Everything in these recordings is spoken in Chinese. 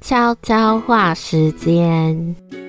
悄悄话时间。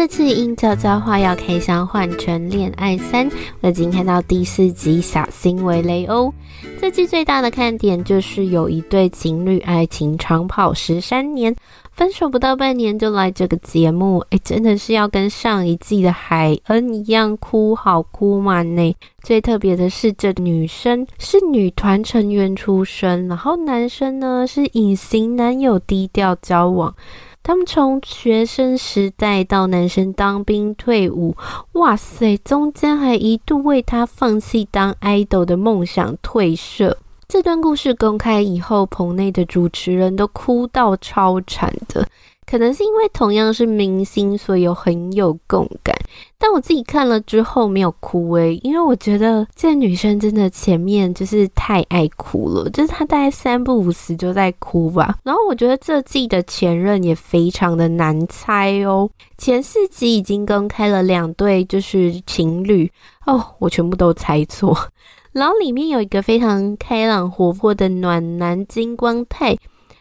这次因悄悄话要开箱换成恋爱三，我已经看到第四集，小心为雷欧。这季最大的看点就是有一对情侣爱情长跑十三年，分手不到半年就来这个节目，诶，真的是要跟上一季的海恩一样哭好哭满呢。最特别的是，这女生是女团成员出身，然后男生呢是隐形男友，低调交往。他们从学生时代到男生当兵退伍，哇塞，中间还一度为他放弃当 idol 的梦想退社。这段故事公开以后，棚内的主持人都哭到超惨的。可能是因为同样是明星，所以有很有共感。但我自己看了之后没有哭诶，因为我觉得这女生真的前面就是太爱哭了，就是她大概三不五时就在哭吧。然后我觉得这季的前任也非常的难猜哦。前四集已经公开了两对就是情侣哦，我全部都猜错。然后里面有一个非常开朗活泼的暖男金光泰。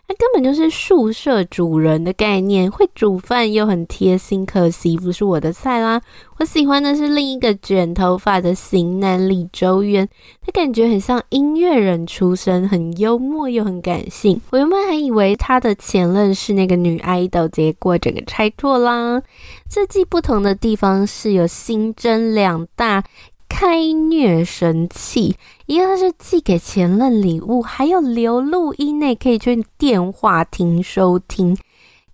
他根本就是宿舍主人的概念，会煮饭又很贴心，可惜不是我的菜啦。我喜欢的是另一个卷头发的型男李周渊，他感觉很像音乐人出身，很幽默又很感性。我原本还以为他的前任是那个女爱豆，结果整个猜错啦。这季不同的地方是有新增两大。开虐神器，一个是寄给前任礼物，还有留录音内可以去电话听收听，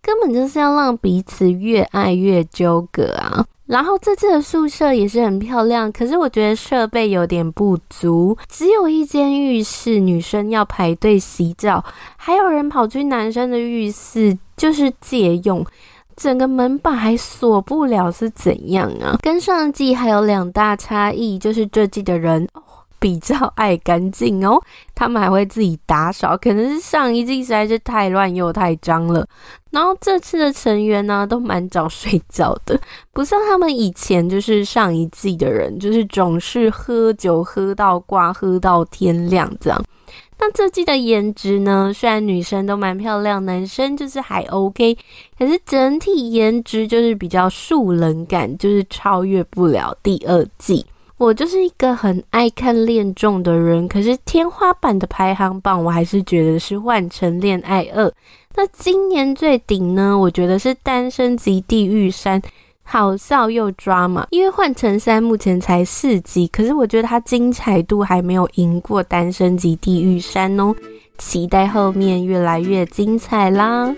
根本就是要让彼此越爱越纠葛啊！然后这次的宿舍也是很漂亮，可是我觉得设备有点不足，只有一间浴室，女生要排队洗澡，还有人跑去男生的浴室就是借用。整个门把还锁不了是怎样啊？跟上季还有两大差异，就是这季的人比较爱干净哦，他们还会自己打扫，可能是上一季实在是太乱又太脏了。然后这次的成员呢，都蛮早睡觉的，不像他们以前就是上一季的人，就是总是喝酒喝到挂，喝到天亮这样。那这季的颜值呢？虽然女生都蛮漂亮，男生就是还 OK，可是整体颜值就是比较素人感，就是超越不了第二季。我就是一个很爱看恋综的人，可是天花板的排行榜，我还是觉得是《换成恋爱二》。那今年最顶呢？我觉得是《单身即地狱三》。好笑又抓嘛，因为换乘三目前才四集，可是我觉得它精彩度还没有赢过《单身级地狱山》哦，期待后面越来越精彩啦。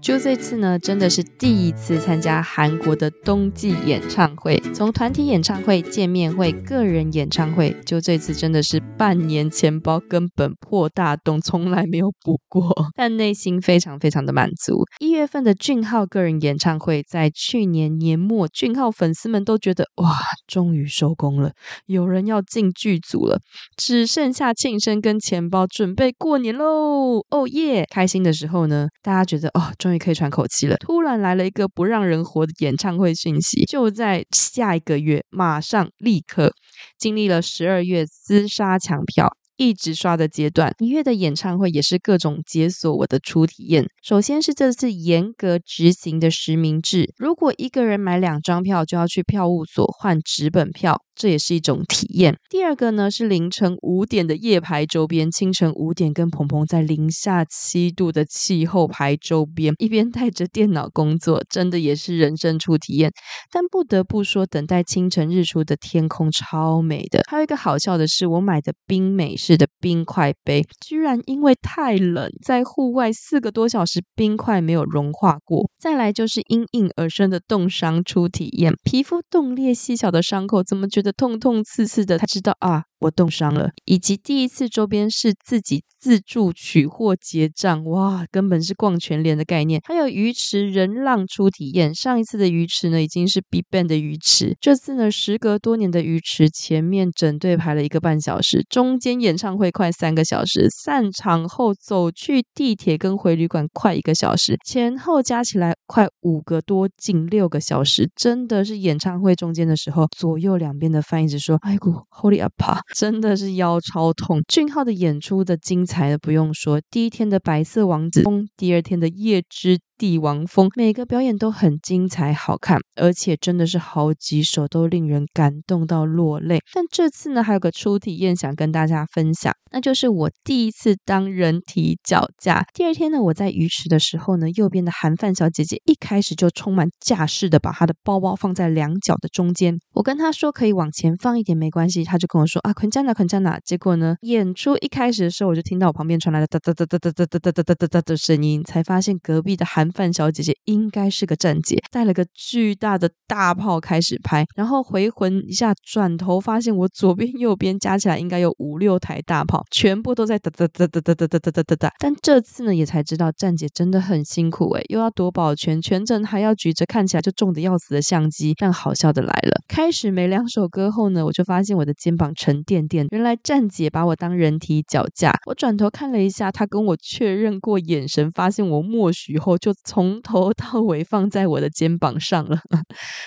就这次呢，真的是第一次参加韩国的冬季演唱会，从团体演唱会、见面会、个人演唱会，就这次真的是半年钱包根本破大洞，从来没有补过，但内心非常非常的满足。一月份的俊昊个人演唱会，在去年年末，俊昊粉丝们都觉得哇，终于收工了，有人要进剧组了，只剩下庆生跟钱包，准备过年喽！哦耶，开心的时候呢，大家觉得哦。终于可以喘口气了。突然来了一个不让人活的演唱会讯息，就在下一个月，马上立刻经历了十二月厮杀抢票，一直刷的阶段。一月的演唱会也是各种解锁我的初体验。首先是这次严格执行的实名制，如果一个人买两张票，就要去票务所换纸本票。这也是一种体验。第二个呢，是凌晨五点的夜排周边，清晨五点跟鹏鹏在零下七度的气候排周边，一边带着电脑工作，真的也是人生初体验。但不得不说，等待清晨日出的天空超美的。还有一个好笑的是，我买的冰美式的冰块杯，居然因为太冷，在户外四个多小时，冰块没有融化过。再来就是因应而生的冻伤初体验，皮肤冻裂细小的伤口，怎么觉得？痛痛刺刺的，他知道啊。我冻伤了，以及第一次周边是自己自助取货结账，哇，根本是逛全联的概念。还有鱼池人浪初体验，上一次的鱼池呢已经是 BIGBANG 的鱼池，这次呢时隔多年的鱼池，前面整队排了一个半小时，中间演唱会快三个小时，散场后走去地铁跟回旅馆快一个小时，前后加起来快五个多近六个小时，真的是演唱会中间的时候，左右两边的翻译一直说，哎咕，Hold it up。真的是腰超痛。俊昊的演出的精彩的不用说，第一天的白色王子风，第二天的夜之。帝王风，每个表演都很精彩好看，而且真的是好几首都令人感动到落泪。但这次呢，还有个初体验想跟大家分享，那就是我第一次当人体脚架。第二天呢，我在鱼池的时候呢，右边的韩范小姐姐一开始就充满架势的把她的包包放在两脚的中间。我跟她说可以往前放一点没关系，她就跟我说啊，捆加哪捆加哪。结果呢，演出一开始的时候，我就听到我旁边传来了哒哒哒哒哒哒哒哒哒哒哒的声音，才发现隔壁的韩。范小姐姐应该是个站姐，带了个巨大的大炮开始拍，然后回魂一下，转头发现我左边右边加起来应该有五六台大炮，全部都在哒哒哒哒哒哒哒哒哒哒。但这次呢，也才知道站姐真的很辛苦诶，又要夺宝全，全程还要举着看起来就重的要死的相机。但好笑的来了，开始没两首歌后呢，我就发现我的肩膀沉甸甸，原来站姐把我当人体脚架。我转头看了一下，她跟我确认过眼神，发现我默许后就。从头到尾放在我的肩膀上了，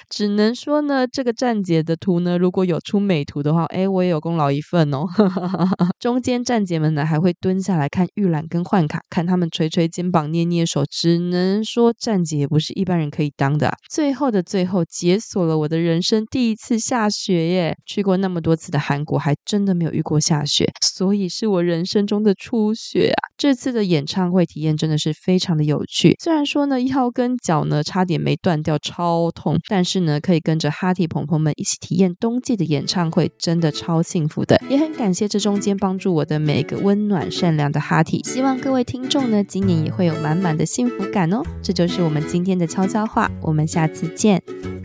只能说呢，这个站姐的图呢，如果有出美图的话，哎，我也有功劳一份哦。中间站姐们呢，还会蹲下来看预览跟换卡，看他们捶捶肩膀、捏捏手，只能说站姐也不是一般人可以当的。最后的最后，解锁了我的人生第一次下雪耶！去过那么多次的韩国，还真的没有遇过下雪，所以是我人生中的初雪啊！这次的演唱会体验真的是非常的有趣，虽然。说呢，腰跟脚呢差点没断掉，超痛。但是呢，可以跟着哈提朋朋们一起体验冬季的演唱会，真的超幸福的。也很感谢这中间帮助我的每一个温暖善良的哈提。希望各位听众呢，今年也会有满满的幸福感哦。这就是我们今天的悄悄话，我们下次见。